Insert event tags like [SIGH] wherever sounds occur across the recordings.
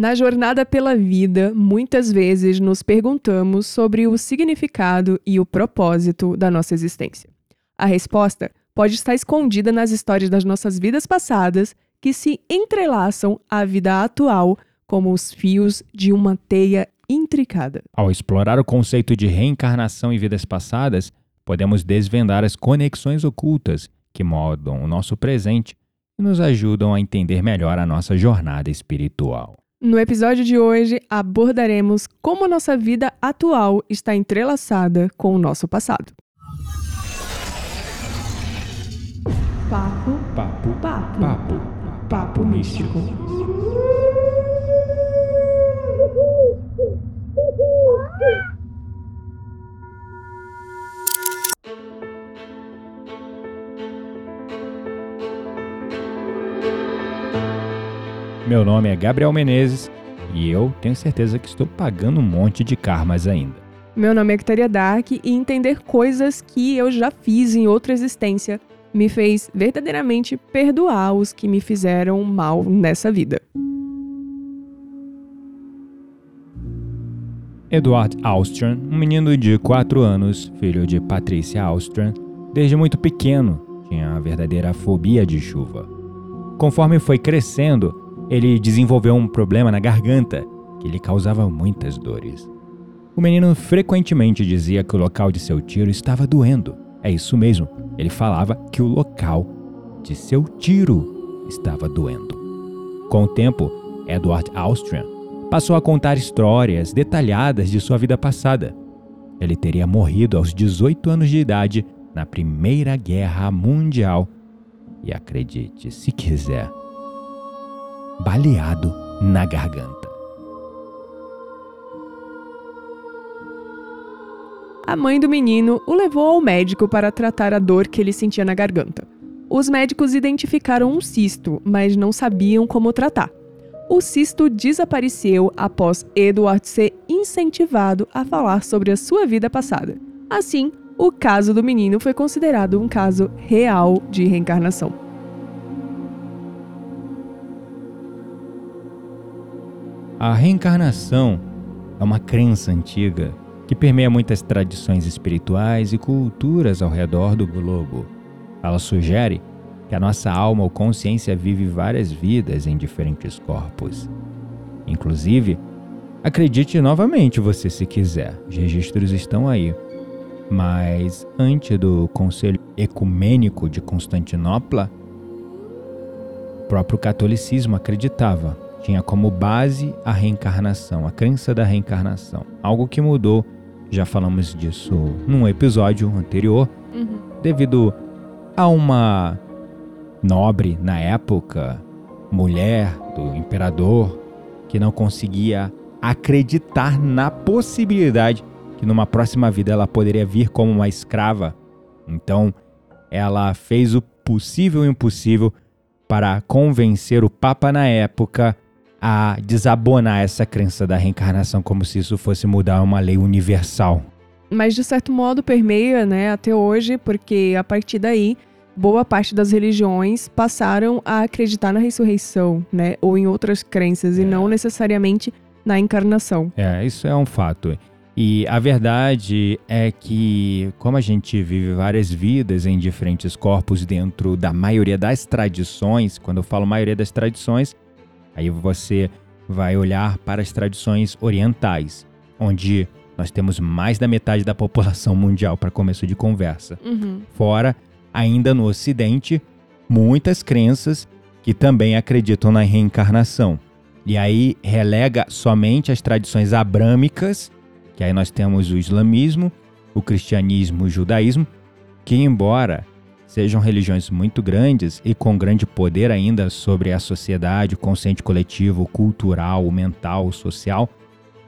Na jornada pela vida, muitas vezes nos perguntamos sobre o significado e o propósito da nossa existência. A resposta pode estar escondida nas histórias das nossas vidas passadas que se entrelaçam à vida atual como os fios de uma teia intricada. Ao explorar o conceito de reencarnação e vidas passadas, podemos desvendar as conexões ocultas que moldam o nosso presente e nos ajudam a entender melhor a nossa jornada espiritual. No episódio de hoje, abordaremos como nossa vida atual está entrelaçada com o nosso passado. Papo, papo, papo, papo, papo místico. Meu nome é Gabriel Menezes e eu tenho certeza que estou pagando um monte de karmas ainda. Meu nome é Victoria Dark e entender coisas que eu já fiz em outra existência me fez verdadeiramente perdoar os que me fizeram mal nessa vida. Edward Austrian, um menino de 4 anos, filho de Patricia Austrian, desde muito pequeno tinha a verdadeira fobia de chuva. Conforme foi crescendo, ele desenvolveu um problema na garganta que lhe causava muitas dores. O menino frequentemente dizia que o local de seu tiro estava doendo. É isso mesmo, ele falava que o local de seu tiro estava doendo. Com o tempo, Edward Austrian passou a contar histórias detalhadas de sua vida passada. Ele teria morrido aos 18 anos de idade na Primeira Guerra Mundial e acredite se quiser, baleado na garganta. A mãe do menino o levou ao médico para tratar a dor que ele sentia na garganta. Os médicos identificaram um cisto, mas não sabiam como tratar. O cisto desapareceu após Edward ser incentivado a falar sobre a sua vida passada. Assim, o caso do menino foi considerado um caso real de reencarnação. A reencarnação é uma crença antiga que permeia muitas tradições espirituais e culturas ao redor do globo. Ela sugere que a nossa alma ou consciência vive várias vidas em diferentes corpos. Inclusive, acredite novamente você se quiser, os registros estão aí. Mas antes do Conselho Ecumênico de Constantinopla, o próprio catolicismo acreditava, tinha como base a reencarnação, a crença da reencarnação. Algo que mudou, já falamos disso num episódio anterior, Uhum. devido a uma nobre na época, mulher do imperador, que não conseguia acreditar na possibilidade que numa próxima vida ela poderia vir como uma escrava. Então, ela fez o possível e o impossível para convencer o Papa na época a desabonar essa crença da reencarnação como se isso fosse mudar uma lei universal. Mas de certo modo permeia, né, até hoje, porque a partir daí boa parte das religiões passaram a acreditar na ressurreição, né, ou em outras crenças e É. não necessariamente na encarnação. É, isso é um fato. E a verdade é que, como a gente vive várias vidas em diferentes corpos dentro da maioria das tradições, quando eu falo maioria das tradições, aí você vai olhar para as tradições orientais, onde nós temos mais da metade da população [LAUGHS] mundial para começo de conversa. Uhum. Fora, ainda no Ocidente, muitas crenças que também acreditam na reencarnação. E aí relega somente as tradições abrâmicas, que aí nós temos o islamismo, o cristianismo e o judaísmo, que embora sejam religiões muito grandes e com grande poder ainda sobre a sociedade, o consciente coletivo, o cultural, o mental, o social,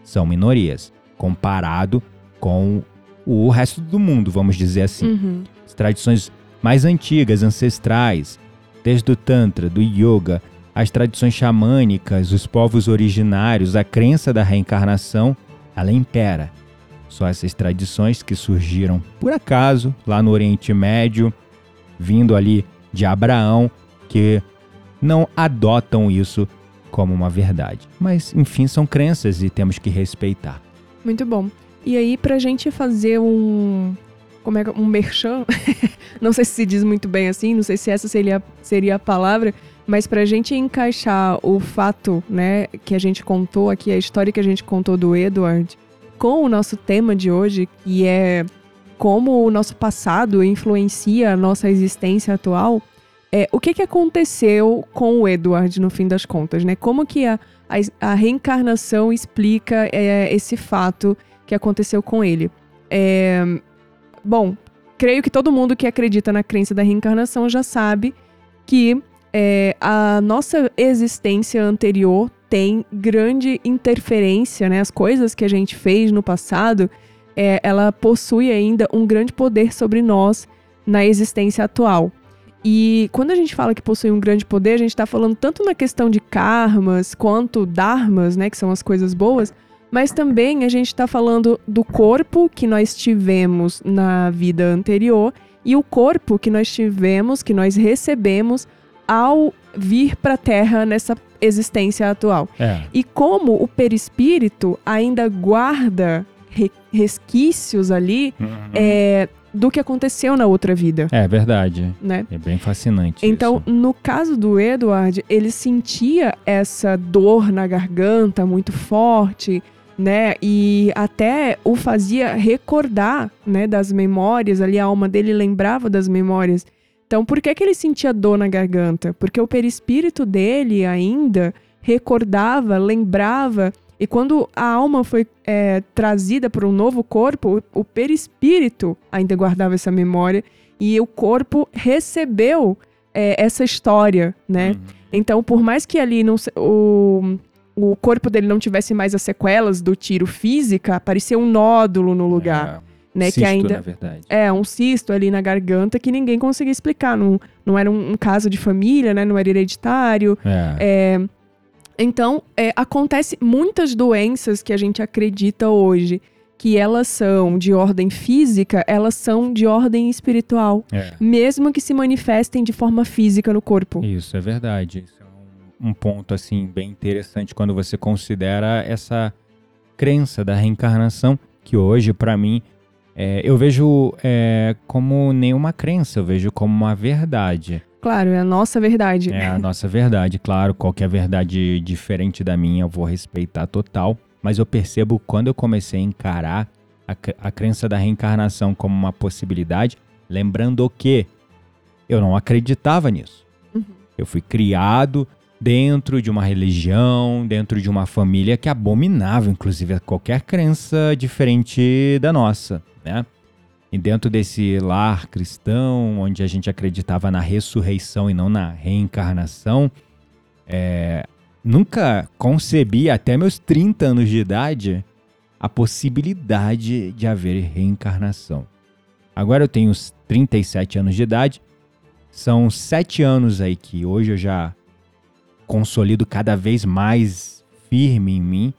são minorias, comparado com o resto do mundo, vamos dizer assim Uhum. as tradições mais antigas, ancestrais, desde o Tantra, do Yoga, as tradições xamânicas, os povos originários, a crença da reencarnação, ela impera. Só essas tradições que surgiram por acaso lá no Oriente Médio, vindo ali de Abraão, que não adotam isso como uma verdade. Mas, enfim, são crenças e temos que respeitar. Muito bom. E aí, pra gente fazer um. Como é que. Um merchan? [LAUGHS] não sei se se diz muito bem assim, não sei se essa seria, seria a palavra, mas pra gente encaixar o fato, né, que a gente contou aqui, a história que a gente contou do Edward, com o nosso tema de hoje, que é como o nosso passado influencia a nossa existência atual, é, o que, que aconteceu com o Edward no fim das contas, né? Como que a, a, a reencarnação explica é, esse fato que aconteceu com ele? É, bom, creio que todo mundo que acredita na crença da reencarnação já sabe que é, a nossa existência anterior tem grande interferência, né? As coisas que a gente fez no passado é, ela possui ainda um grande poder sobre nós na existência atual. E quando a gente fala que possui um grande poder, a gente está falando tanto na questão de karmas quanto dharmas, né, que são as coisas boas, mas também a gente está falando do corpo que nós tivemos na vida anterior e o corpo que nós tivemos, que nós recebemos ao vir para a Terra nessa existência atual. É. E como o perispírito ainda guarda resquícios ali uhum. é, do que aconteceu na outra vida. É verdade. Né? É bem fascinante. Então, isso. no caso do Edward, ele sentia essa dor na garganta muito forte, né? E até o fazia recordar, né, das memórias, ali a alma dele lembrava das memórias. Então, por que que ele sentia dor na garganta? Porque o perispírito dele ainda recordava, lembrava e quando a alma foi é, trazida para um novo corpo, o perispírito ainda guardava essa memória e o corpo recebeu é, essa história, né? Uhum. Então, por mais que ali não, o, o corpo dele não tivesse mais as sequelas do tiro física, apareceu um nódulo no lugar. É, né, cisto, que ainda na verdade. é um cisto ali na garganta que ninguém conseguia explicar. Não, não era um, um caso de família, né? Não era hereditário. É. é então, é, acontece muitas doenças que a gente acredita hoje que elas são de ordem física, elas são de ordem espiritual, é. mesmo que se manifestem de forma física no corpo. Isso é verdade. Isso é um, um ponto assim bem interessante quando você considera essa crença da reencarnação que hoje para mim é, eu vejo é, como nenhuma crença, eu vejo como uma verdade. Claro, é a nossa verdade. É a nossa verdade, claro. Qualquer verdade diferente da minha eu vou respeitar total. Mas eu percebo quando eu comecei a encarar a, a crença da reencarnação como uma possibilidade, lembrando que eu não acreditava nisso. Uhum. Eu fui criado dentro de uma religião, dentro de uma família que abominava, inclusive, qualquer crença diferente da nossa, né? E dentro desse lar cristão, onde a gente acreditava na ressurreição e não na reencarnação, é, nunca concebi, até meus 30 anos de idade, a possibilidade de haver reencarnação. Agora eu tenho 37 anos de idade, são sete anos aí que hoje eu já consolido cada vez mais firme em mim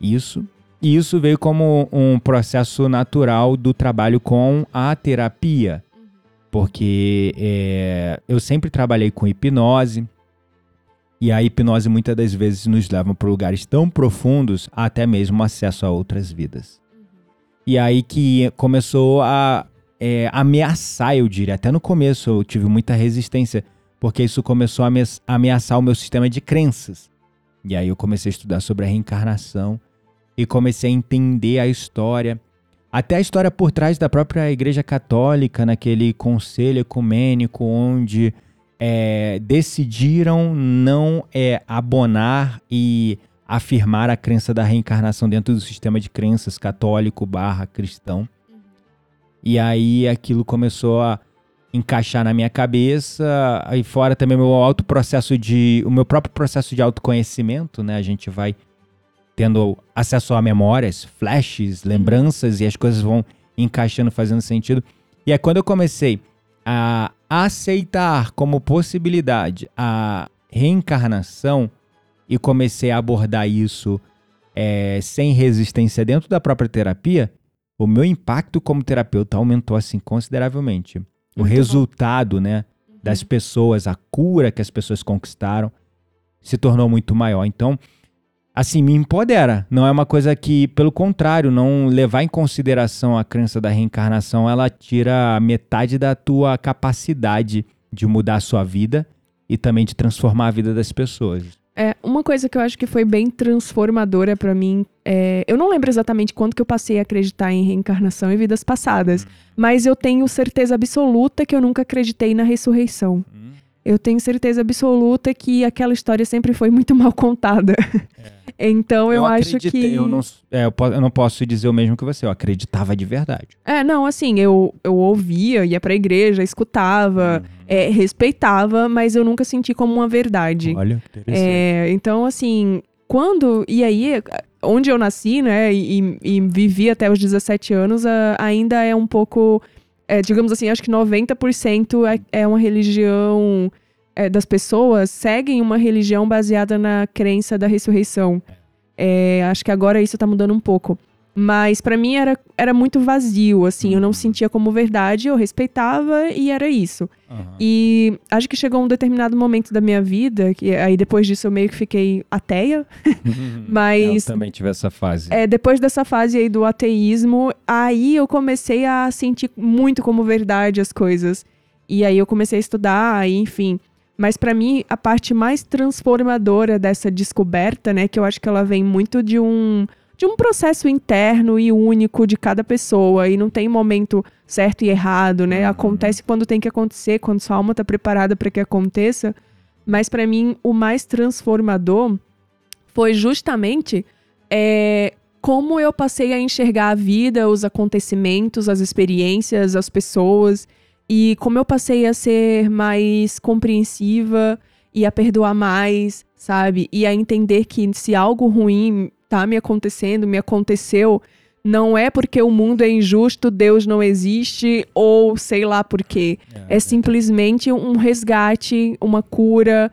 isso e isso veio como um processo natural do trabalho com a terapia, porque é, eu sempre trabalhei com hipnose, e a hipnose muitas das vezes nos leva para lugares tão profundos, até mesmo acesso a outras vidas. E aí que começou a é, ameaçar, eu diria. Até no começo eu tive muita resistência, porque isso começou a ameaçar o meu sistema de crenças. E aí eu comecei a estudar sobre a reencarnação e comecei a entender a história, até a história por trás da própria Igreja Católica, naquele conselho ecumênico onde é, decidiram não é, abonar e afirmar a crença da reencarnação dentro do sistema de crenças católico barra cristão. E aí aquilo começou a encaixar na minha cabeça, aí fora também meu alto processo de o meu próprio processo de autoconhecimento, né? A gente vai tendo acesso a memórias, flashes, lembranças e as coisas vão encaixando, fazendo sentido. E é quando eu comecei a aceitar como possibilidade a reencarnação e comecei a abordar isso é, sem resistência dentro da própria terapia, o meu impacto como terapeuta aumentou assim consideravelmente. O Muito resultado, bom. né, das uhum. pessoas, a cura que as pessoas conquistaram se tornou muito maior. Então, assim, me empodera. Não é uma coisa que, pelo contrário, não levar em consideração a crença da reencarnação, ela tira metade da tua capacidade de mudar a sua vida e também de transformar a vida das pessoas. É, uma coisa que eu acho que foi bem transformadora para mim, é, eu não lembro exatamente quando que eu passei a acreditar em reencarnação e vidas passadas, hum. mas eu tenho certeza absoluta que eu nunca acreditei na ressurreição. Hum. Eu tenho certeza absoluta que aquela história sempre foi muito [LAUGHS] mal contada. É. Então eu, eu acho que. Eu não, é, eu, eu, não posso dizer o mesmo que você, eu acreditava de verdade. É, não, assim, eu, eu ouvia, ia pra igreja, escutava, uhum. é, respeitava, mas eu nunca senti como uma verdade. Olha, interessante. É, então, assim, quando. E aí, onde eu nasci, né, e, e vivi até os 17 anos, ainda é um pouco. É, digamos assim, acho que 90% é, é uma religião é, das pessoas seguem uma religião baseada na crença da ressurreição. É, acho que agora isso tá mudando um pouco. Mas para mim era, era muito vazio, assim, eu não uhum. sentia como verdade, eu respeitava e era isso. Uhum. E acho que chegou um determinado momento da minha vida, que aí depois disso eu meio que fiquei ateia, [LAUGHS] [LAUGHS] mas... Eu também tive essa fase. É, depois dessa fase aí do ateísmo, aí eu comecei a sentir muito como verdade as coisas. E aí eu comecei a estudar, e, enfim... Mas para mim, a parte mais transformadora dessa descoberta, né, que eu acho que ela vem muito de um de um processo interno e único de cada pessoa e não tem momento certo e errado, né? Uhum. Acontece quando tem que acontecer, quando sua alma está preparada para que aconteça. Mas para mim, o mais transformador foi justamente é, como eu passei a enxergar a vida, os acontecimentos, as experiências, as pessoas e como eu passei a ser mais compreensiva e a perdoar mais, sabe? E a entender que se algo ruim tá me acontecendo, me aconteceu, não é porque o mundo é injusto, Deus não existe, ou sei lá por quê. É, é simplesmente um resgate, uma cura,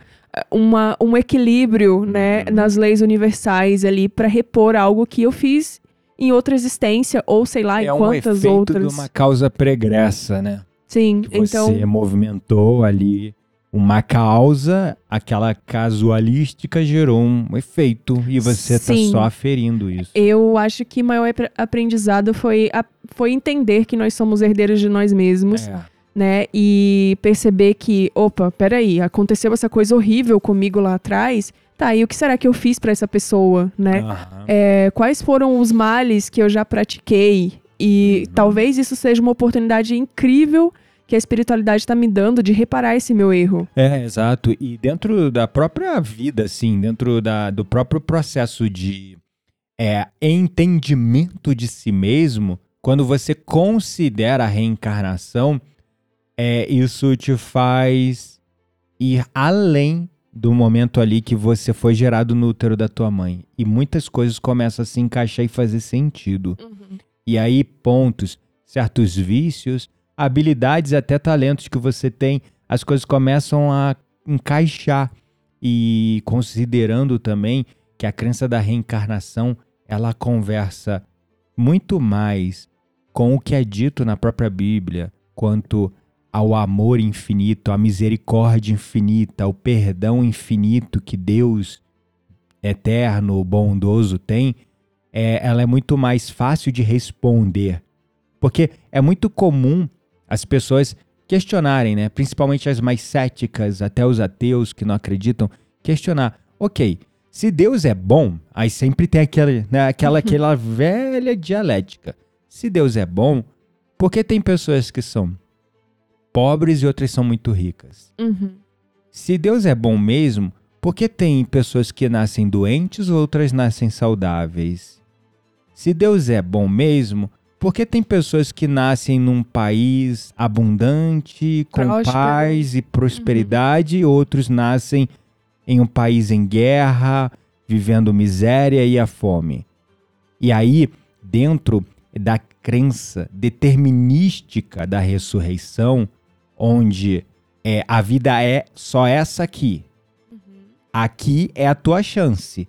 uma, um equilíbrio, né, uhum. nas leis universais ali para repor algo que eu fiz em outra existência, ou sei lá, é em quantas um outras. de uma causa pregressa, né? Sim, que você então. movimentou ali uma causa, aquela casualística gerou um efeito e você está só aferindo isso. Eu acho que o maior aprendizado foi, a, foi entender que nós somos herdeiros de nós mesmos. É. Né? E perceber que, opa, peraí, aconteceu essa coisa horrível comigo lá atrás. Tá, e o que será que eu fiz para essa pessoa, né? Uhum. É, quais foram os males que eu já pratiquei? E uhum. talvez isso seja uma oportunidade incrível que a espiritualidade está me dando de reparar esse meu erro. É, exato. E dentro da própria vida, assim, dentro da, do próprio processo de é, entendimento de si mesmo, quando você considera a reencarnação, é, isso te faz ir além do momento ali que você foi gerado no útero da tua mãe. E muitas coisas começam a se encaixar e fazer sentido. Uhum. E aí, pontos, certos vícios habilidades, até talentos que você tem, as coisas começam a encaixar. E considerando também que a crença da reencarnação, ela conversa muito mais com o que é dito na própria Bíblia quanto ao amor infinito, à misericórdia infinita, ao perdão infinito que Deus eterno, bondoso tem, é, ela é muito mais fácil de responder. Porque é muito comum as pessoas questionarem, né? Principalmente as mais céticas, até os ateus que não acreditam, questionar. Ok, se Deus é bom, aí sempre tem aquela, né, aquela, [LAUGHS] aquela velha dialética. Se Deus é bom, por que tem pessoas que são pobres e outras são muito ricas? Uhum. Se Deus é bom mesmo, por que tem pessoas que nascem doentes e outras nascem saudáveis? Se Deus é bom mesmo, porque tem pessoas que nascem num país abundante, com Próspero. paz e prosperidade, uhum. e outros nascem em um país em guerra, vivendo miséria e a fome. E aí, dentro da crença determinística da ressurreição, onde é, a vida é só essa aqui. Uhum. Aqui é a tua chance.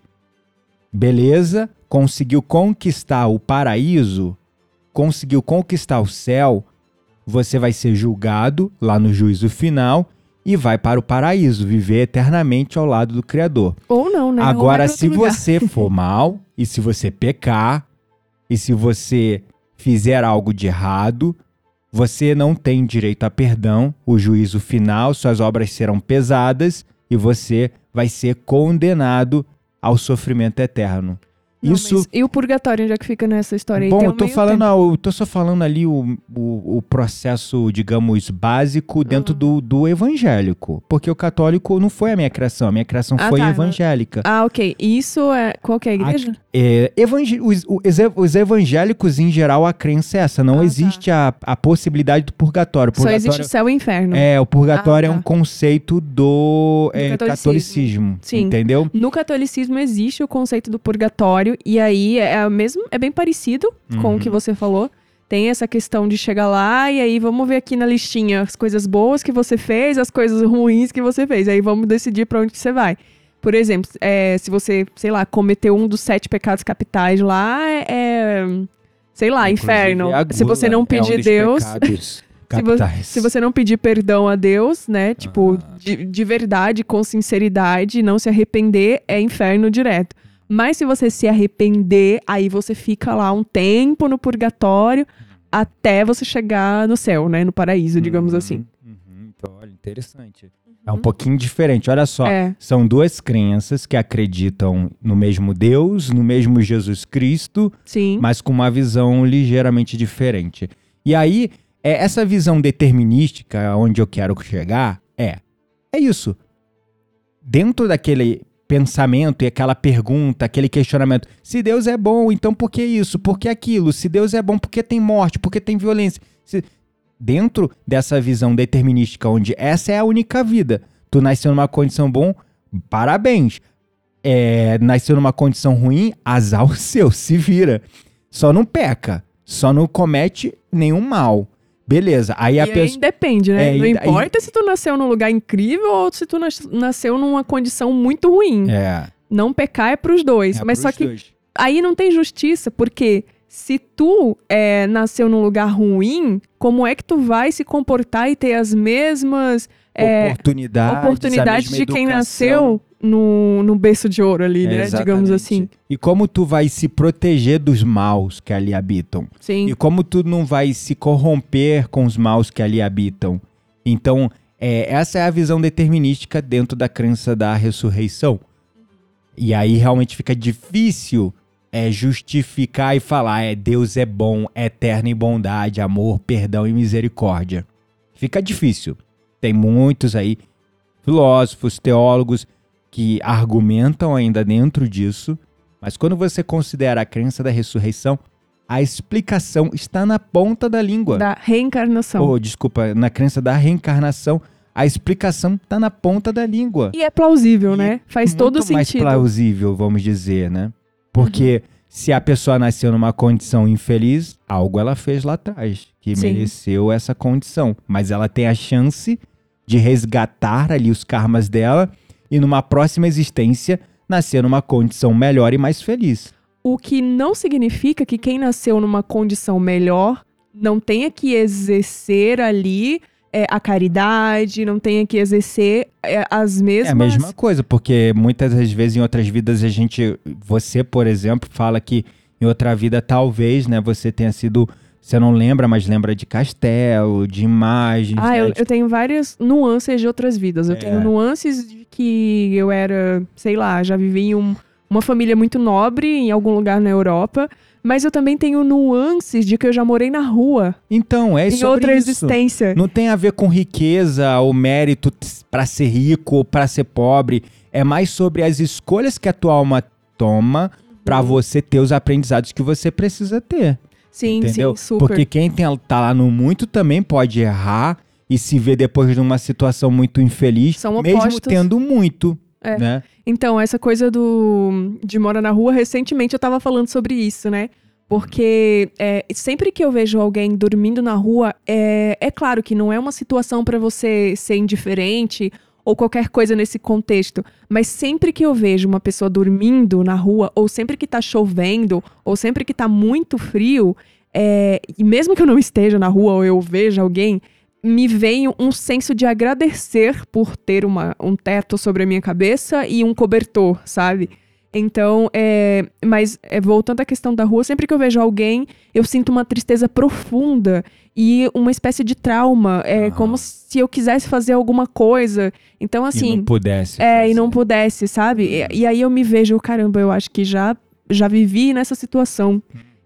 Beleza? Conseguiu conquistar o paraíso? Conseguiu conquistar o céu, você vai ser julgado lá no juízo final e vai para o paraíso, viver eternamente ao lado do Criador. Ou não, né? Agora, se lugar. você for [LAUGHS] mal, e se você pecar, e se você fizer algo de errado, você não tem direito a perdão, o juízo final, suas obras serão pesadas e você vai ser condenado ao sofrimento eterno. Não, Isso E o purgatório, onde é que fica nessa história aí? Bom, eu tô falando, eu tô só falando ali o, o, o processo, digamos, básico dentro do, do evangélico. Porque o católico não foi a minha criação, a minha criação Ah, foi tá. evangélica. Ah, ok. Isso é. Qual que é a igreja? É, os, os ev- os evangélicos, em geral, a crença é essa. Não Ah, tá. existe a, a possibilidade do purgatório. Só purgatório existe céu e inferno. é, o purgatório Ah, é tá. um conceito do, Do é, catolicismo. catolicismo. Sim. Entendeu? No catolicismo existe o conceito do purgatório, e aí é, a mesmo, é bem parecido com Uhum. o que você falou. Tem essa questão de chegar lá e aí vamos ver aqui na listinha as coisas boas que você fez, as coisas ruins que você fez. Aí vamos decidir pra onde você vai. Por exemplo, é, se você, sei lá, cometeu um dos sete pecados capitais lá, é. sei lá, Inclusive, inferno. Se você não é um pedir Deus. [LAUGHS] Se, vo- capitais. se você não pedir perdão a Deus, né? Tipo, Ah. de, de verdade, com sinceridade, não se arrepender, é inferno direto. Mas se você se arrepender, aí você fica lá um tempo no purgatório até você chegar no céu, né? No paraíso, digamos Uhum, assim. uhum. Então, olha, interessante. É um pouquinho diferente. Olha só, É. são duas crenças que acreditam no mesmo Deus, no mesmo Jesus Cristo, Sim. mas com uma visão ligeiramente diferente. E aí, é, essa visão determinística, onde eu quero chegar, é, é isso. Dentro daquele pensamento e aquela pergunta, aquele questionamento, se Deus é bom, então por que isso? Por que aquilo? Se Deus é bom, por que tem morte? Por que tem violência? Se- Dentro dessa visão determinística, onde essa é a única vida, tu nasceu numa condição bom, parabéns. É, nasceu numa condição ruim, azar o seu, se vira. Só não peca, só não comete nenhum mal. Beleza, aí a e pessoa. depende, né? É, não e- importa se tu nasceu num lugar incrível ou se tu nas- nasceu numa condição muito ruim. É, Não pecar é pros dois. é mas só pros que dois. aí não tem justiça, porque se tu é, nasceu num lugar ruim, como é que tu vai se comportar e ter as mesmas é, oportunidades, oportunidades mesma de quem educação. nasceu no, no berço de ouro ali, né? Digamos assim. E como tu vai se proteger dos maus que ali habitam? Sim. E como tu não vai se corromper com os maus que ali habitam? Então, é, essa é a visão determinística dentro da crença da ressurreição. E aí realmente fica difícil é, justificar e falar, é Deus é bom, eterno em bondade, amor, perdão e misericórdia. Fica difícil. Tem muitos aí, filósofos, teólogos, que argumentam ainda dentro disso, mas quando você considera a crença da ressurreição, a explicação está na ponta da língua. Da reencarnação. Oh, desculpa, na crença da reencarnação, a explicação está na ponta da língua. E é plausível, E né? Faz todo mais sentido. Uhum. plausível, vamos dizer, né? Porque se a pessoa nasceu numa condição infeliz, algo ela fez lá atrás que Sim. mereceu essa condição, mas ela tem a chance de resgatar ali os karmas dela e numa próxima existência nascer numa condição melhor e mais feliz. O que não significa que quem nasceu numa condição melhor não tenha que exercer ali é, a caridade, não tenha que exercer é, as mesmas. É a mesma coisa, porque muitas das vezes em outras vidas a gente, você, por exemplo, fala que em outra vida talvez, né, você tenha sido, você não lembra, mas lembra de castelo, de imagens, Ah, né, eu, eu tenho várias nuances de outras vidas. Eu É. tenho nuances de que eu era, sei lá, já vivi em um- uma família muito nobre em algum lugar na Europa. Mas eu também tenho nuances de que eu já morei na rua, Então, é em sobre outra isso. existência. Não tem a ver com riqueza ou mérito pra ser rico ou pra ser pobre. É mais sobre as escolhas que a tua alma toma pra Uhum. você ter os aprendizados que você precisa ter. Sim, entendeu? sim, super. Porque quem tem, tá lá no muito também pode errar e se ver depois de uma situação muito infeliz, São mesmo tendo muito, É. né? Então, essa coisa do de morar na rua, recentemente eu tava falando sobre isso, né? Porque é, sempre que eu vejo alguém dormindo na rua, é, é claro que não é uma situação pra você ser indiferente ou qualquer coisa nesse contexto, mas sempre que eu vejo uma pessoa dormindo na rua, ou sempre que tá chovendo, ou sempre que tá muito frio, é, e mesmo que eu não esteja na rua ou eu veja alguém, me veio um senso de agradecer por ter uma, um teto sobre a minha cabeça e um cobertor, sabe? Então, é, mas é, voltando à questão da rua, sempre que eu vejo alguém, eu sinto uma tristeza profunda e uma espécie de trauma. É como se eu quisesse fazer alguma coisa. Então, assim. E não pudesse. É, fazer. e não pudesse, sabe? E, e, aí eu me vejo, caramba, eu acho que já, já vivi nessa situação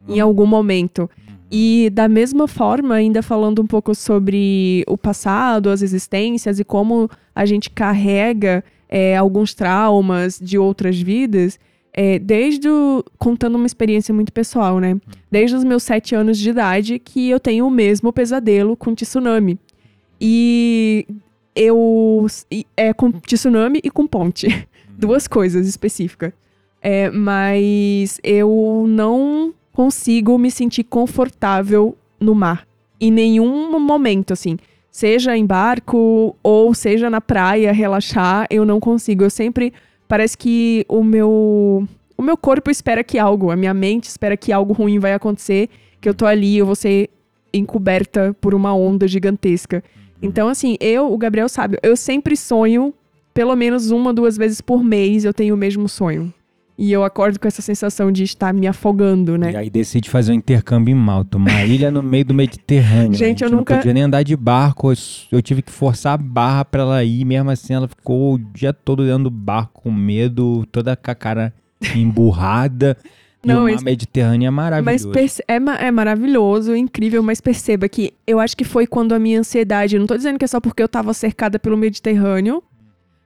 uhum. em algum momento. E da mesma forma, ainda falando um pouco sobre o passado, as existências e como a gente carrega é, alguns traumas de outras vidas, é, desde o, contando uma experiência muito pessoal, né? Desde os meus sete anos de idade que eu tenho o mesmo pesadelo com tsunami. E eu é com tsunami e com ponte, [LAUGHS] duas coisas específicas. É, mas eu não consigo me sentir confortável no mar em nenhum momento, assim seja em barco ou seja na praia, relaxar, eu não consigo. Eu sempre parece que o meu o meu corpo espera que algo, a minha mente espera que algo ruim vai acontecer, que eu tô ali, eu vou ser encoberta por uma onda gigantesca. Então assim, eu, o Gabriel sabe, eu sempre sonho pelo menos uma, duas vezes por mês eu tenho o mesmo sonho. E eu acordo com essa sensação de estar me afogando, né? E aí decide fazer um intercâmbio em Malta, uma [LAUGHS] ilha no meio do Mediterrâneo. Gente, gente eu nunca. Não podia nem andar de barco, eu tive que forçar a barra pra ela ir, mesmo assim ela ficou o dia todo dentro do barco com medo, toda com a cara [LAUGHS] emburrada. Não, o mar Mediterrâneo é maravilhoso. Mas é, ma é maravilhoso, incrível, mas perceba que eu acho que foi quando a minha ansiedade, não tô dizendo que é só porque eu tava cercada pelo Mediterrâneo.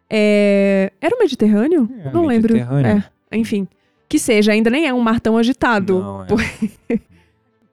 É... Era o Mediterrâneo? É, não Mediterrâneo. lembro. É. Enfim, que seja, ainda nem é um mar tão agitado Não, é. [LAUGHS]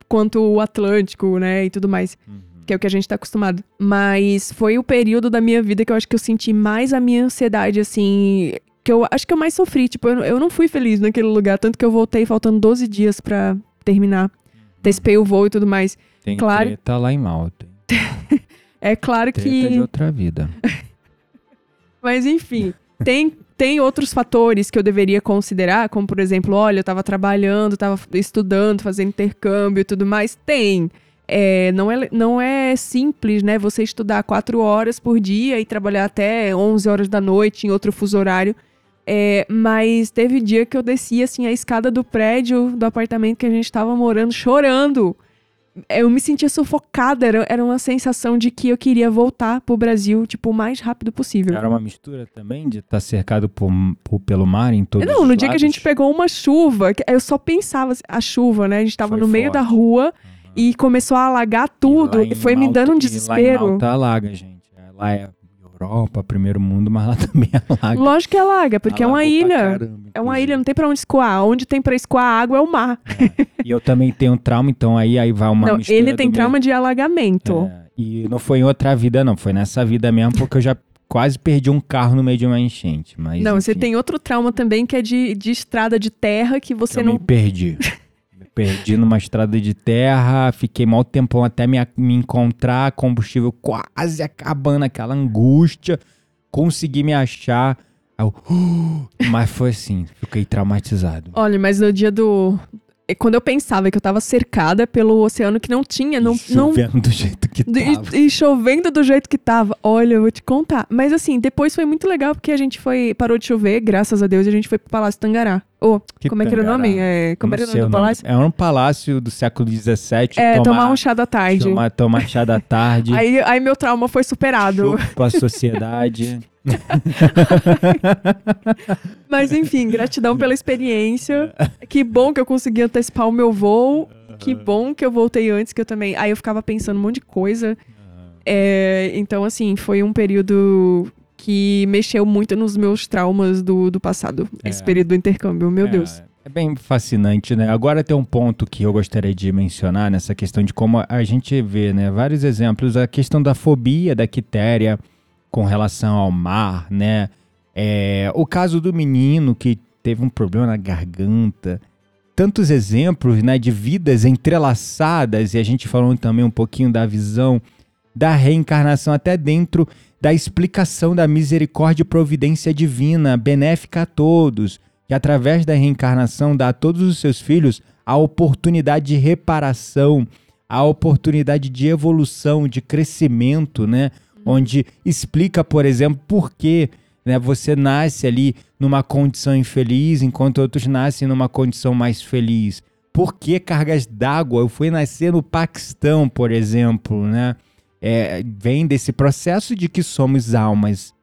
quanto o Atlântico, né, e tudo mais. Uhum. Que é o que a gente tá acostumado. Mas foi o período da minha vida que eu acho que eu senti mais a minha ansiedade, assim. Que eu acho que eu mais sofri. Tipo, eu, eu não fui feliz naquele lugar. Tanto que eu voltei faltando 12 dias para terminar. Uhum. Tespei o voo e tudo mais. Tem claro. Treta lá em Malta. [LAUGHS] é claro treta que. de outra vida. [LAUGHS] Mas enfim, tem tem outros fatores que eu deveria considerar, como por exemplo, olha, eu estava trabalhando, estava estudando, fazendo intercâmbio e tudo mais. Tem. É, não, é, não é simples, né? Você estudar quatro horas por dia e trabalhar até 11 horas da noite em outro fuso horário. É, mas teve dia que eu descia assim a escada do prédio do apartamento que a gente estava morando chorando eu me sentia sufocada, era, era uma sensação de que eu queria voltar pro Brasil, tipo, o mais rápido possível. Era uma mistura também de estar tá cercado por, por, pelo mar em todos Não, no lados. dia que a gente pegou uma chuva, eu só pensava, assim, a chuva, né? A gente tava Foi no meio da rua uhum. e começou a alagar tudo, e, e foi Malta, me dando um desespero. E lá em Malta alaga, gente. Lá é Europa, primeiro mundo, mas lá [LAUGHS] também alaga. Lógico que alaga, porque Alagou é uma ilha. Caramba, é uma ilha, não tem pra onde escoar. Onde tem pra escoar água é o mar. É. E eu também tenho um trauma, então aí, aí vai uma Não, ele tem trauma de alagamento. É. E não foi em outra vida, não. Foi nessa vida mesmo, porque eu já quase perdi um carro no meio de uma enchente. Mas, não, enfim. você tem outro trauma também que é de, de estrada de terra que você eu não. Me perdi. Perdi numa estrada de terra, fiquei mal tempão até me, me encontrar, combustível quase acabando, aquela angústia, consegui me achar. Eu, uh, [GASPS] mas foi assim, fiquei traumatizado. Olha, mas no dia do, quando eu pensava que eu tava cercada pelo oceano que não tinha, não. Chovendo não, do jeito que tava. E, e, chovendo do jeito que tava. Olha, eu vou te contar. Mas assim, depois foi muito legal porque a gente foi. Parou de chover, graças a Deus, e a gente foi pro Palácio Tangará. Oh, que como é que era o nome? É, como era o nome do palácio? É um palácio do século XVII. É, tomar, tomar um chá da tarde. Tomar, tomar chá da tarde. aí, aí meu trauma foi superado. Com a sociedade. [LAUGHS] [LAUGHS] Mas enfim, gratidão pela experiência. Que bom que eu consegui antecipar o meu voo. Que bom que eu voltei antes, que eu também. Aí eu ficava pensando um monte de coisa. É, então, assim, foi um período que mexeu muito nos meus traumas do, do passado. É. Esse período do intercâmbio, meu é, Deus. É bem fascinante, né? Agora tem um ponto que eu gostaria de mencionar nessa questão de como a gente vê, né? Vários exemplos. A questão da fobia da quitéria com relação ao mar, né? É, o caso do menino que teve um problema na garganta. Tantos exemplos né, de vidas entrelaçadas, e a gente falando também um pouquinho da visão da reencarnação, até dentro da explicação da misericórdia e providência divina, benéfica a todos, que através da reencarnação dá a todos os seus filhos a oportunidade de reparação, a oportunidade de evolução, de crescimento, né? Onde explica, por exemplo, por que né, você nasce ali numa condição infeliz, enquanto outros nascem numa condição mais feliz. Por que cargas d'água? Eu fui nascer no Paquistão, por exemplo, né? É, vem desse processo de que somos almas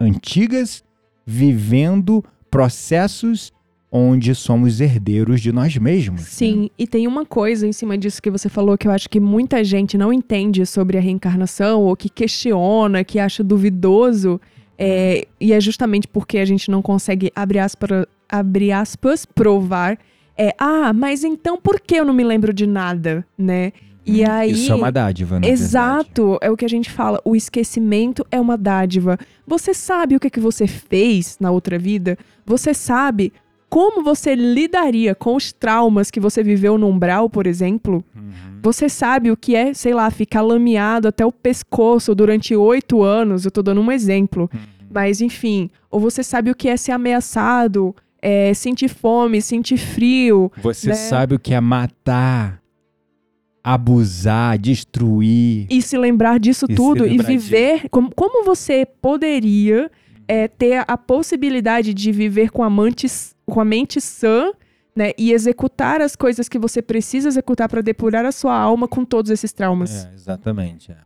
antigas vivendo processos onde somos herdeiros de nós mesmos. né? Sim, e tem uma coisa em cima disso que você falou que eu acho que muita gente não entende sobre a reencarnação ou que questiona, que acha duvidoso. é, e é justamente porque a gente não consegue, abre aspas, abre aspas provar. É, ah, mas então por que eu não me lembro de nada, né? E aí. Isso é uma dádiva, verdade. Exato, é o que a gente fala. O esquecimento é uma dádiva. Você sabe o que, que você fez na outra vida? Você sabe como você lidaria com os traumas que você viveu no umbral, por exemplo? Uhum. Você sabe o que é, sei lá, ficar lameado até o pescoço durante oito anos? Eu tô dando um exemplo. Uhum. Mas, enfim. Ou você sabe o que é ser ameaçado, é, sentir fome, sentir frio. Você né? sabe o que é matar, abusar, destruir. e se lembrar disso E tudo e lembrar viver como, como você poderia é, ter a possibilidade de viver com a, mente, com a mente sã né, e executar as coisas que você precisa executar para depurar a sua alma com todos esses traumas. É, exatamente. é.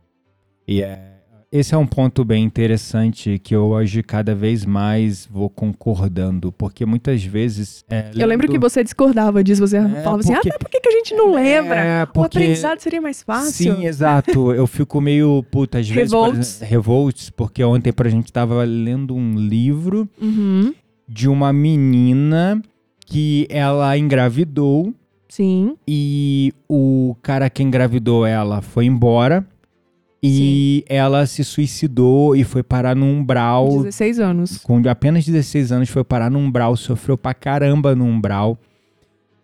E é, esse é um ponto bem interessante que eu hoje cada vez mais vou concordando, porque muitas vezes. é, Eu lembro lendo- que você discordava disso, você falava assim, ah, porque- mas por que, que a gente não lembra? É, O porque... aprendizado seria mais fácil. Sim, exato. Eu fico meio, puta, às vezes. por Revolts. exemplo, revolts, porque ontem pra gente tava lendo um livro Uhum, de uma menina que ela engravidou Sim, e o cara que engravidou ela foi embora e ela se suicidou e foi parar num umbral 16 anos. com apenas 16 anos foi parar num umbral, sofreu pra caramba no umbral.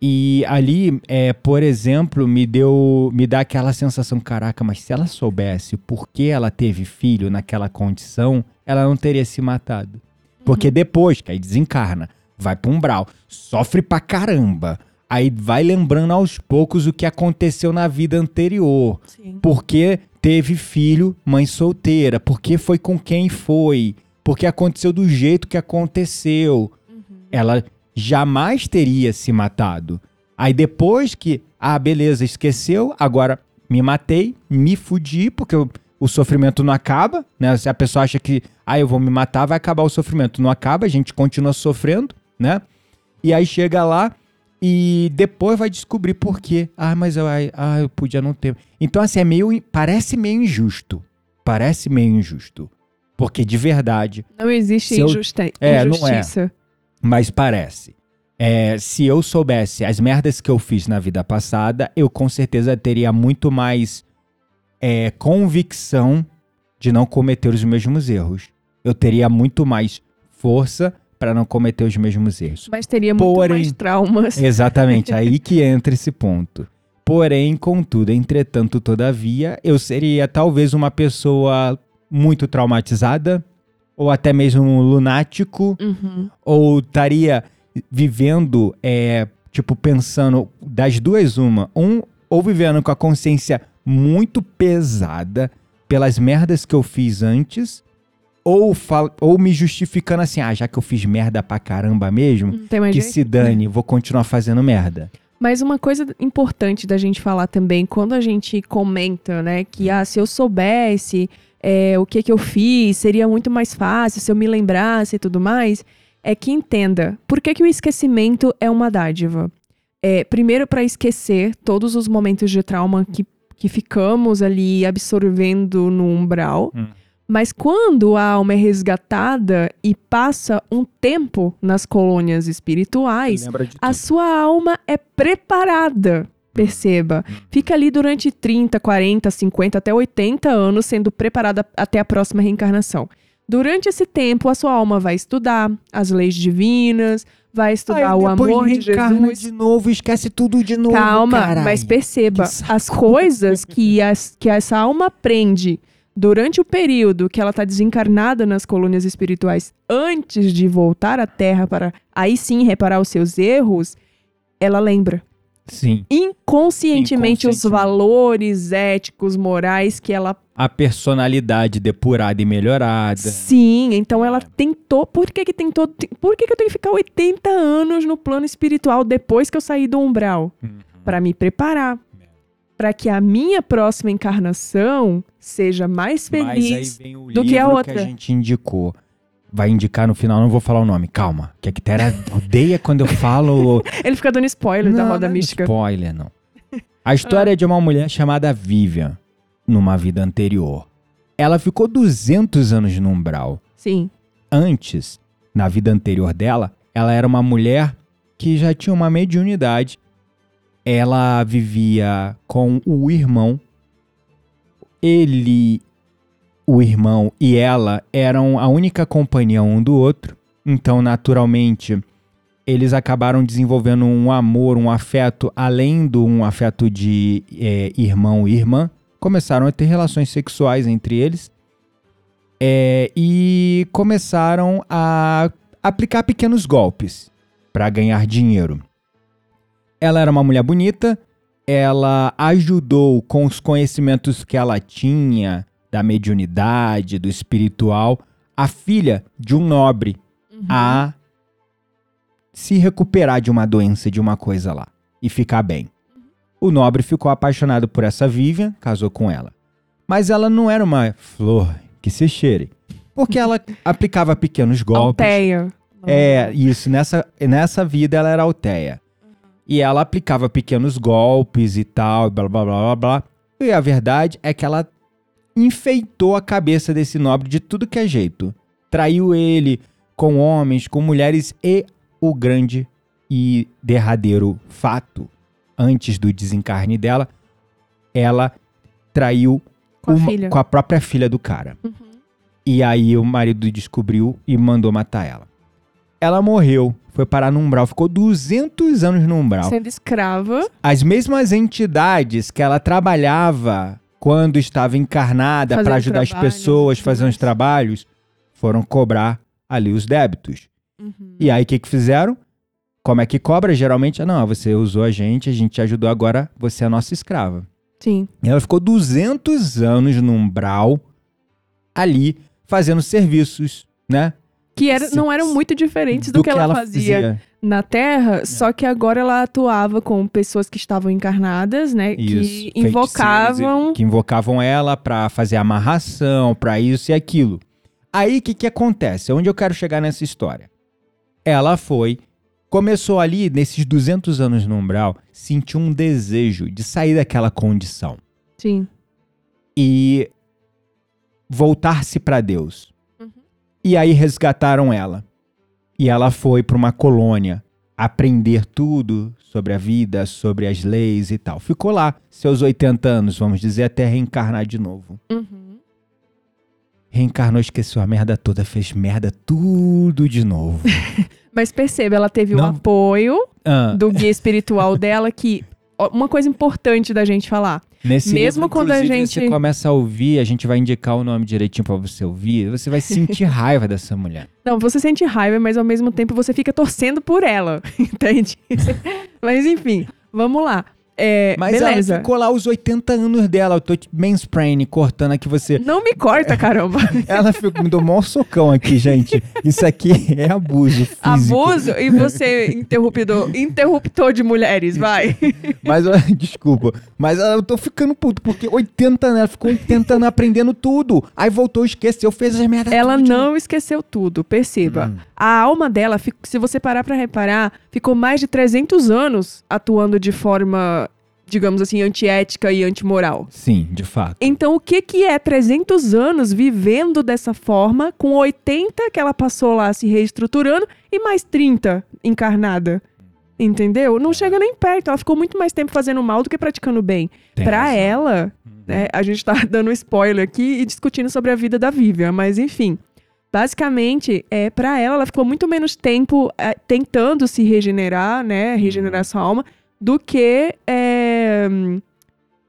E ali, é, por exemplo, me deu, me dá aquela sensação, caraca, mas se ela soubesse por que ela teve filho naquela condição, ela não teria se matado. Porque depois, que aí desencarna, vai pro umbral, sofre pra caramba. Aí vai lembrando aos poucos o que aconteceu na vida anterior Sim. porque teve filho, mãe solteira, porque foi com quem foi, porque aconteceu do jeito que aconteceu. Ela jamais teria se matado. Aí depois que, ah, beleza, esqueceu, agora me matei, me fudi, porque o, o sofrimento não acaba, né? Se a pessoa acha que, ah, eu vou me matar, vai acabar o sofrimento. Não acaba, a gente continua sofrendo, né? E aí chega lá e depois vai descobrir por quê. Ah, mas eu, ah, eu podia não ter. Então, assim, é meio. Parece meio injusto. Parece meio injusto. Porque de verdade, Não existe eu- injusta- É, não é. injustiça. mas parece. É, se eu soubesse as merdas que eu fiz na vida passada, eu com certeza teria muito mais é, convicção de não cometer os mesmos erros. Eu teria muito mais força para não cometer os mesmos erros. Mas teria muito Porém- mais traumas. [LAUGHS] Exatamente, aí que entra esse ponto. Porém, contudo, entretanto, todavia, eu seria talvez uma pessoa muito traumatizada, ou até mesmo um lunático, Uhum. ou estaria vivendo, é, tipo, pensando das duas, uma. Um, ou vivendo com a consciência muito pesada pelas merdas que eu fiz antes, ou, fal- ou me justificando assim, ah, já que eu fiz merda pra caramba mesmo, mais que jeito. se dane, vou continuar fazendo merda. Mas uma coisa importante da gente falar também, quando a gente comenta, né, que ah, se eu soubesse é, o que que eu fiz, seria muito mais fácil se eu me lembrasse e tudo mais, é que entenda por que, que o esquecimento é uma dádiva. É, primeiro, para esquecer todos os momentos de trauma que, que ficamos ali absorvendo no umbral. Hum. Mas quando a alma é resgatada e passa um tempo nas colônias espirituais, a sua alma é preparada. Perceba. Fica ali durante 30, 40, 50, até 80 anos sendo preparada até a próxima reencarnação. Durante esse tempo, a sua alma vai estudar as leis divinas, vai estudar o amor de Jesus. de novo, esquece tudo de novo. Calma, caralho. mas perceba, as coisas que, as, que essa alma aprende durante o período que ela está desencarnada nas colônias espirituais, antes de voltar à Terra para aí sim reparar os seus erros, ela lembra. Sim. inconscientemente os valores éticos, morais que ela. A personalidade depurada e melhorada. Sim, então ela tentou. Por que, que tentou? Por que, que eu tenho que ficar 80 anos no plano espiritual depois que eu saí do umbral? Uhum. Para me preparar. Para que a minha próxima encarnação seja mais Mas aí feliz. vem o do que a outra. a gente indicou. Vai indicar no final, não vou falar o nome, calma. Que a Quitéria odeia quando eu falo. [LAUGHS] Ele fica dando spoiler da Não, roda não é mística. Spoiler, não. A história é de uma mulher chamada Vivian, numa vida anterior. Ela ficou 200 anos no umbral. Sim. Antes, na vida anterior dela, ela era uma mulher que já tinha uma mediunidade. Ela vivia com o irmão. Ele, o irmão e ela eram a única companhia um do outro. Então, naturalmente, eles acabaram desenvolvendo um amor, um afeto, além do um afeto de é, irmão e irmã. Começaram a ter relações sexuais entre eles. É, e começaram a aplicar pequenos golpes para ganhar dinheiro. Ela era uma mulher bonita, ela ajudou com os conhecimentos que ela tinha da mediunidade, do espiritual, a filha de um nobre a se recuperar de uma doença, de uma coisa lá e ficar bem. O nobre ficou apaixonado por essa Vivian, casou com ela. Mas ela não era uma flor que se cheire, porque ela [LAUGHS] aplicava pequenos golpes. Alteia. É, isso. Nessa, nessa vida ela era alteia. E ela aplicava pequenos golpes e tal, blá blá blá blá blá. E a verdade é que ela enfeitou a cabeça desse nobre de tudo que é jeito. Traiu ele com homens, com mulheres e o grande e derradeiro fato, antes do desencarne dela, ela traiu Com a uma- filha. com a própria filha do cara. E aí o marido descobriu e mandou matar ela. Ela morreu, foi parar no umbral, ficou 200 anos no umbral. Sendo escrava. As mesmas entidades que ela trabalhava quando estava encarnada para ajudar as pessoas, mais. os trabalhos, foram cobrar ali os débitos. Uhum. E aí o que, que fizeram? Como é que cobra? Geralmente, não, você usou a gente, a gente te ajudou agora, você é a nossa escrava. Sim. E ela ficou 200 anos no umbral, ali, fazendo serviços, né? Que era, não eram muito diferentes do, que, ela, fazia, na Terra, só que agora ela atuava com pessoas que estavam encarnadas, né? Isso, que invocavam. Que invocavam ela pra fazer amarração, pra isso e aquilo. Aí o que, que acontece? Onde eu quero chegar nessa história? Ela foi, começou ali, nesses 200 anos no umbral, sentiu um desejo de sair daquela condição Sim. e voltar-se pra Deus. E aí resgataram ela. E ela foi pra uma colônia aprender tudo sobre a vida, sobre as leis e tal. Ficou lá seus 80 anos, vamos dizer, até reencarnar de novo. Uhum. Reencarnou, esqueceu a merda toda, fez merda tudo de novo. [LAUGHS] Mas perceba, ela teve o Não. apoio Ah, do guia espiritual dela, que. Uma coisa importante da gente falar. Nesse mesmo livro, quando a gente- você começa a ouvir, a gente vai indicar o nome direitinho pra você ouvir, você vai sentir [LAUGHS] raiva dessa mulher. Não, você sente raiva, mas ao mesmo tempo você fica torcendo por ela. [LAUGHS] Entende? [LAUGHS] mas enfim, vamos lá. É, Mas beleza. ela ficou lá os 80 anos dela, eu tô te mansplaining, cortando aqui você. Não me corta, caramba. [LAUGHS] Ela ficou, me deu um maior socão aqui, gente. Isso aqui é abuso físico. Abuso e você interruptor, interruptor de mulheres, vai. Mas, [LAUGHS] desculpa. Mas eu tô ficando puto, porque 80 anos, ela ficou 80 anos aprendendo tudo. Aí voltou, esqueceu, fez as merdas. Ela tudo não esqueceu tudo, perceba. Hum. A alma dela, se você parar pra reparar, ficou mais de 300 anos atuando de forma, digamos assim, antiética e antimoral. Sim, de fato. Então, o que que é 300 anos vivendo dessa forma, com 80 que ela passou lá se reestruturando e mais 30 encarnada? Entendeu? Não chega nem perto. Ela ficou muito mais tempo fazendo mal do que praticando bem. Razão. ela, né, a gente tá [LAUGHS] dando spoiler aqui e discutindo sobre a vida da Vivian, mas enfim. Basicamente, é para ela, ela ficou muito menos tempo é, tentando se regenerar, né, regenerar sua alma, do que é,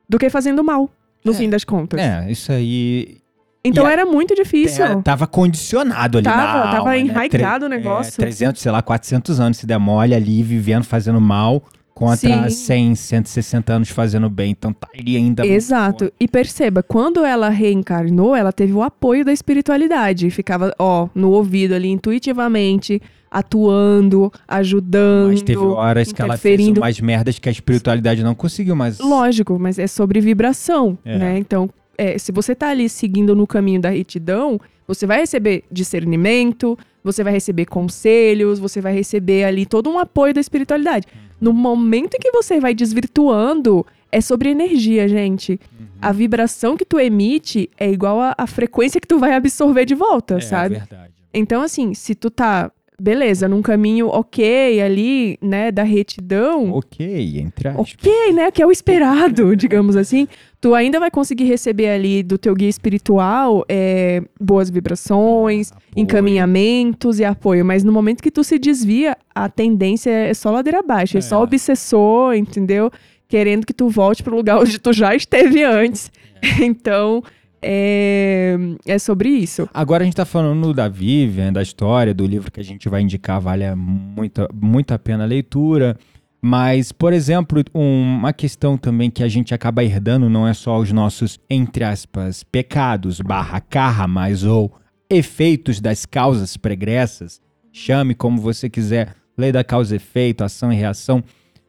do que fazendo mal, no É. fim das contas. É, isso aí. Então E a- era muito difícil. É, tava condicionado ali na Tava, tava alma, né? enraizado Tre- o negócio. É, 300, sei lá, 400 anos se demole ali, vivendo, fazendo mal, contra Sim. 100, 160 anos fazendo bem. Então tá ali ainda. Exato. E perceba, quando ela reencarnou, ela teve o apoio da espiritualidade. Ficava, ó, no ouvido ali, intuitivamente, atuando, ajudando. Mas teve horas que ela fez umas merdas que a espiritualidade não conseguiu, mas. Lógico, mas é sobre vibração, É. né? Então, é, se você tá ali seguindo no caminho da retidão, você vai receber discernimento, você vai receber conselhos, você vai receber ali todo um apoio da espiritualidade. No momento em que você vai desvirtuando, é sobre energia, gente. Uhum. A vibração que tu emite é igual à, frequência que tu vai absorver de volta, é sabe? verdade. Então, assim, se tu tá, beleza, num caminho ok ali, né, da retidão, Ok, entre aspas. ok, né? Que é o esperado, [LAUGHS] digamos assim. Tu ainda vai conseguir receber ali do teu guia espiritual é, boas vibrações, Apoio. encaminhamentos e apoio. Mas no momento que tu se desvia, a tendência é só ladeira abaixo. É, só É. obsessor, entendeu? Querendo que tu volte pro lugar [LAUGHS] onde tu já esteve antes. [LAUGHS] Então, é, é sobre isso. Agora a gente tá falando da Vivian, da história, do livro que a gente vai indicar, vale muito, muito a pena a leitura. Mas, por exemplo, um- uma questão também que a gente acaba herdando não é só os nossos, entre aspas, pecados, barra karmas ou efeitos das causas pregressas, chame como você quiser, lei da causa e efeito, ação e reação,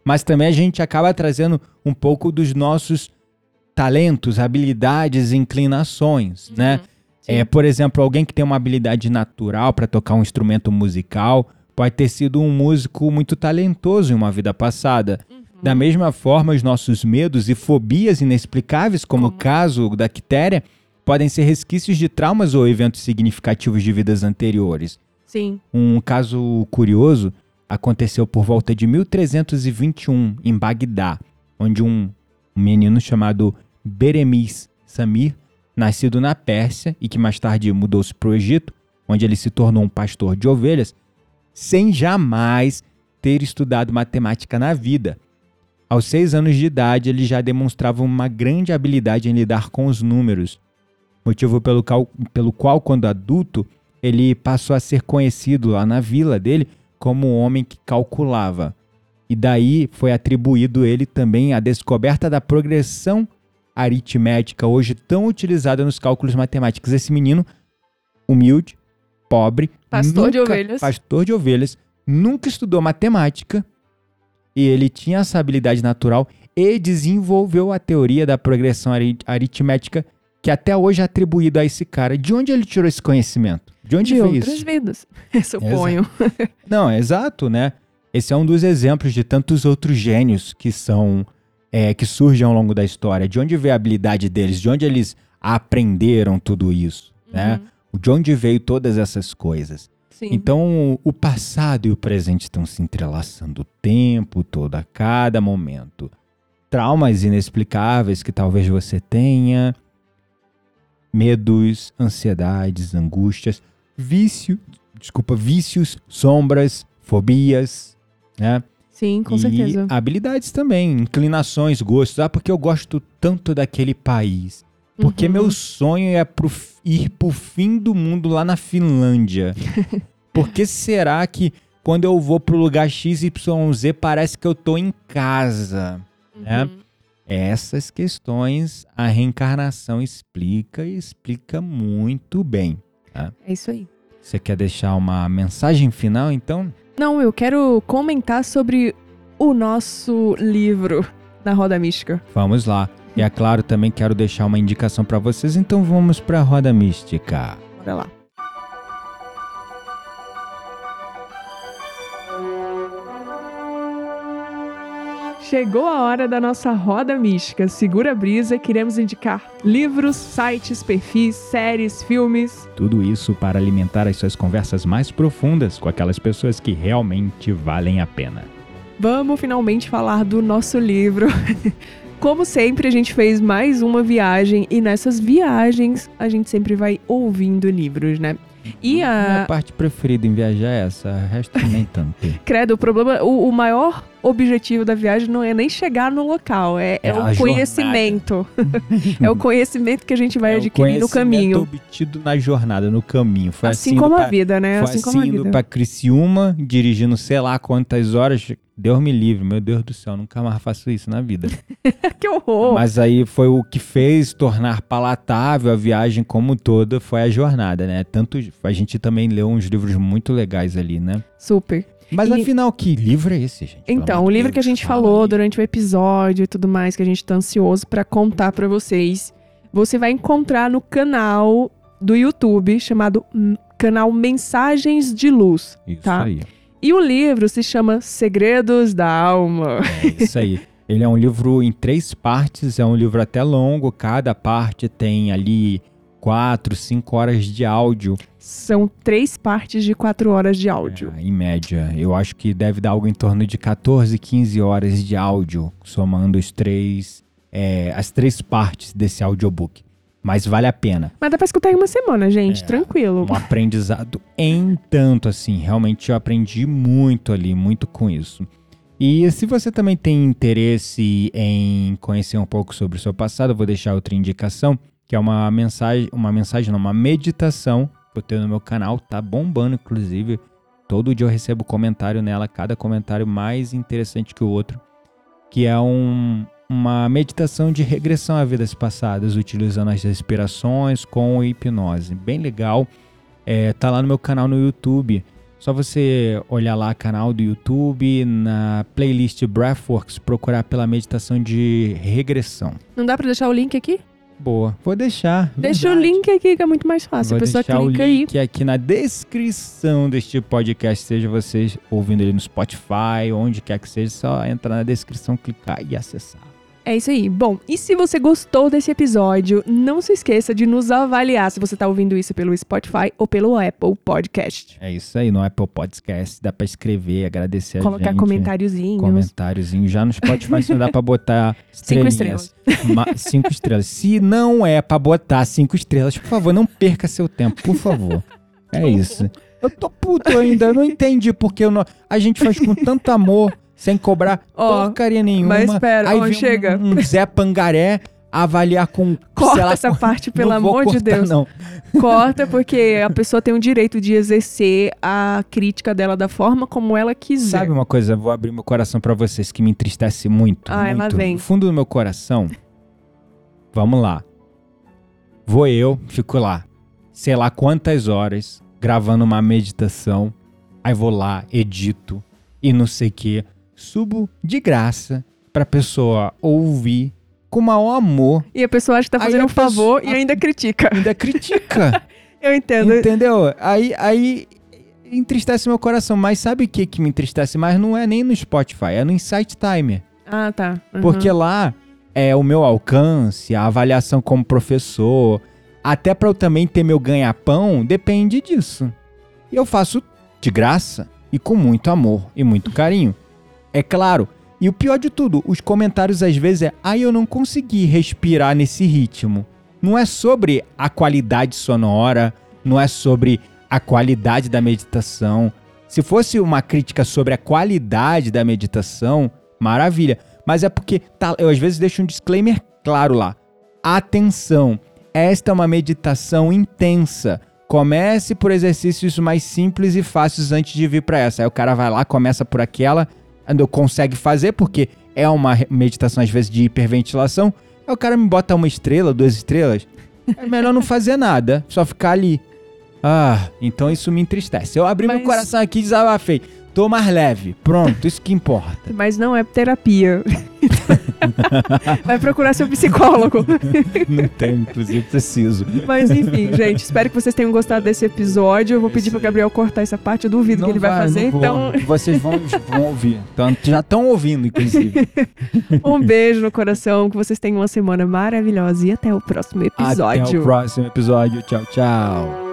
mas também a gente acaba trazendo um pouco dos nossos talentos, habilidades e inclinações, né? Sim. É, por exemplo, alguém que tem uma habilidade natural para tocar um instrumento musical pode ter sido um músico muito talentoso em uma vida passada. Da mesma forma, os nossos medos e fobias inexplicáveis, como o Como? caso da Quitéria, podem ser resquícios de traumas ou eventos significativos de vidas anteriores. Sim. Um caso curioso aconteceu por volta de 1321, em Bagdá, onde um menino chamado Beremis Samir, nascido na Pérsia e que mais tarde mudou-se para o Egito, onde ele se tornou um pastor de ovelhas, sem jamais ter estudado matemática na vida. Aos seis anos de idade, ele já demonstrava uma grande habilidade em lidar com os números, motivo pelo, cal- pelo qual, quando adulto, ele passou a ser conhecido lá na vila dele como o homem que calculava. E daí foi atribuído ele também a descoberta da progressão aritmética, hoje tão utilizada nos cálculos matemáticos. Esse menino, humilde, pobre, Pastor de nunca- ovelhas. pastor de ovelhas, nunca estudou matemática e ele tinha essa habilidade natural e desenvolveu a teoria da progressão ari- aritmética que até hoje é atribuído a esse cara. De onde ele tirou esse conhecimento? De onde De outras isso? vidas, [LAUGHS] suponho. Não, é exato, né? Esse é um dos exemplos de tantos outros gênios que são é, que surgem ao longo da história. De onde veio a habilidade deles? De onde eles aprenderam tudo isso, né? De onde veio todas essas coisas? Sim. Então, o passado e o presente estão se entrelaçando o tempo todo, a cada momento. Traumas inexplicáveis que talvez você tenha, medos, ansiedades, angústias, vício, desculpa, vícios, sombras, fobias, né? Sim, com e certeza. habilidades também, inclinações, gostos. Ah, porque eu gosto tanto daquele país. Porque Uhum. meu sonho é pro, ir pro fim do mundo lá na Finlândia. [LAUGHS] Por que será que quando eu vou pro lugar XYZ parece que eu tô em casa? né? Uhum. Essas questões a reencarnação explica e explica muito bem. É isso aí. Você quer deixar uma mensagem final, então? Não, eu quero comentar sobre o nosso livro da Roda Mística. Vamos lá. E é claro, também quero deixar uma indicação para vocês, então vamos para a Roda Mística. Bora lá. Chegou a hora da nossa roda mística. Segura a brisa, queremos indicar livros, sites, perfis, séries, filmes. Tudo isso para alimentar as suas conversas mais profundas com aquelas pessoas que realmente valem a pena. Vamos finalmente falar do nosso livro. [LAUGHS] Como sempre, a gente fez mais uma viagem e nessas viagens a gente sempre vai ouvindo livros, né? E Minha a. parte preferida em viajar é essa, o resto nem tanto. [LAUGHS] Credo, o problema. O, o maior objetivo da viagem não é nem chegar no local, é, é É o conhecimento. [LAUGHS] é o conhecimento que a gente vai É adquirir no conhecimento caminho. obtido na jornada, no caminho. Foi Assim assim, como indo a pra- vida, né? Foi Assim assim, como a indo vida. pra Criciúma, dirigindo sei lá quantas horas, Deus me livre, meu Deus do céu, nunca mais faço isso na vida. [LAUGHS] que horror! Mas aí foi o que fez tornar palatável a viagem como toda, foi a jornada, né? Tanto a gente também leu uns livros muito legais ali, né? Super. Mas E- afinal, que livro é esse, gente? Então, o livro que a gente falou aí. durante o episódio e tudo mais, que a gente tá ansioso pra contar pra vocês, você vai encontrar no canal do YouTube chamado canal Mensagens de Luz. Isso tá? aí. E o livro se chama Segredos da Alma. É isso aí. Ele é um livro em três partes, é um livro até longo, cada parte tem ali quatro, cinco horas de áudio, São três partes de quatro horas de áudio. é, em média. Eu acho que deve dar algo em torno de 14, 15 horas de áudio, somando os três, é, as três partes desse audiobook. Mas vale a pena. Mas dá pra escutar em uma semana, gente, É, tranquilo. Um aprendizado em tanto, assim. Realmente eu aprendi muito ali, muito com isso. E se você também tem interesse em conhecer um pouco sobre o seu passado, eu vou deixar outra indicação, que é uma mensagem, uma mensagem, não, uma meditação que eu tenho no meu canal, tá bombando, inclusive. Todo dia eu recebo comentário nela, cada comentário mais interessante que o outro, que é um, uma meditação de regressão a vidas passadas, utilizando as respirações com hipnose. Bem legal. É, tá lá no meu canal no YouTube. Só você olhar lá canal do YouTube, na playlist Breathworks, procurar pela meditação de regressão. Não dá pra deixar o link aqui? Boa, vou deixar. Deixa o verdade. link aqui que é muito mais fácil. Vou a pessoa deixar o clica aí. link aqui na descrição deste podcast, seja vocês ouvindo ele no Spotify, onde quer que seja, só entrar na descrição, clicar e acessar. É isso aí. Bom, e se você gostou desse episódio, não se esqueça de nos avaliar se você tá ouvindo isso pelo Spotify ou pelo Apple Podcast. É isso aí, no Apple Podcast, dá pra escrever, agradecer a Colocar gente. comentáriozinhos. Comentáriozinho. Já no Spotify só dá pra botar [LAUGHS] Cinco estrelinhas. Ma- cinco estrelas. Se não é pra botar cinco estrelas, por favor, não perca seu tempo, por favor. É isso. Eu tô puto ainda, eu não entendi porque eu não- a gente faz com tanto amor, sem cobrar Ó, porcaria nenhuma. mas espera, aí ó, vem um- chega. Um, Zé Pangaré avaliar com. Corta lá, essa parte, pelo amor de cortar, Deus. Não. Corta, porque a pessoa tem o direito de exercer a crítica dela da forma como ela quiser. Sabe uma coisa? Eu Vou abrir meu coração pra vocês que me entristece muito. Lá muito. vem. No fundo do meu coração. Vamos lá. Vou eu, fico lá. Sei lá quantas horas gravando uma meditação. Aí vou lá, edito e não sei o que. Subo de graça pra pessoa ouvir com maior amor. E a pessoa acha que tá fazendo um favor e ainda critica. Ainda critica. [LAUGHS] Eu entendo. Entendeu? Aí, aí entristece meu coração. Mas sabe o que, que me entristece mais? Não é nem no Spotify, é no Insight Timer. Ah, tá. Uhum. Porque lá é o meu alcance, a avaliação como professor, até pra eu também ter meu ganha-pão, depende disso. E eu faço de graça e com muito amor e muito carinho. É claro. E o pior de tudo, os comentários às vezes é: "Ai, eu não consegui respirar nesse ritmo". Não é sobre a qualidade sonora, não é sobre a qualidade da meditação. Se fosse uma crítica sobre a qualidade da meditação, maravilha. Mas é porque tá, eu às vezes deixo um disclaimer claro lá. Atenção, esta é uma meditação intensa. Comece por exercícios mais simples e fáceis antes de vir para essa. Aí o cara vai lá, começa por aquela, não consegue fazer porque é uma meditação às vezes de hiperventilação. Aí o cara me bota uma estrela, duas estrelas. É melhor não fazer nada, só ficar ali. Ah, então isso me entristece. Eu abri meu Mas- coração aqui e desabafei. Tô mais leve. Pronto, isso que importa. Mas não é terapia. [LAUGHS] Vai procurar seu psicólogo. [LAUGHS] Não tem, inclusive preciso. Mas enfim, gente, espero que vocês tenham gostado desse episódio. Eu vou pedir pro Gabriel cortar essa parte, eu duvido que ele vai, fazer. não vou. Então, Vocês vão, vão ouvir. Então, já estão ouvindo, inclusive. [LAUGHS] um beijo no coração, que vocês tenham uma semana maravilhosa e até o próximo episódio. Até o próximo episódio. Tchau, tchau.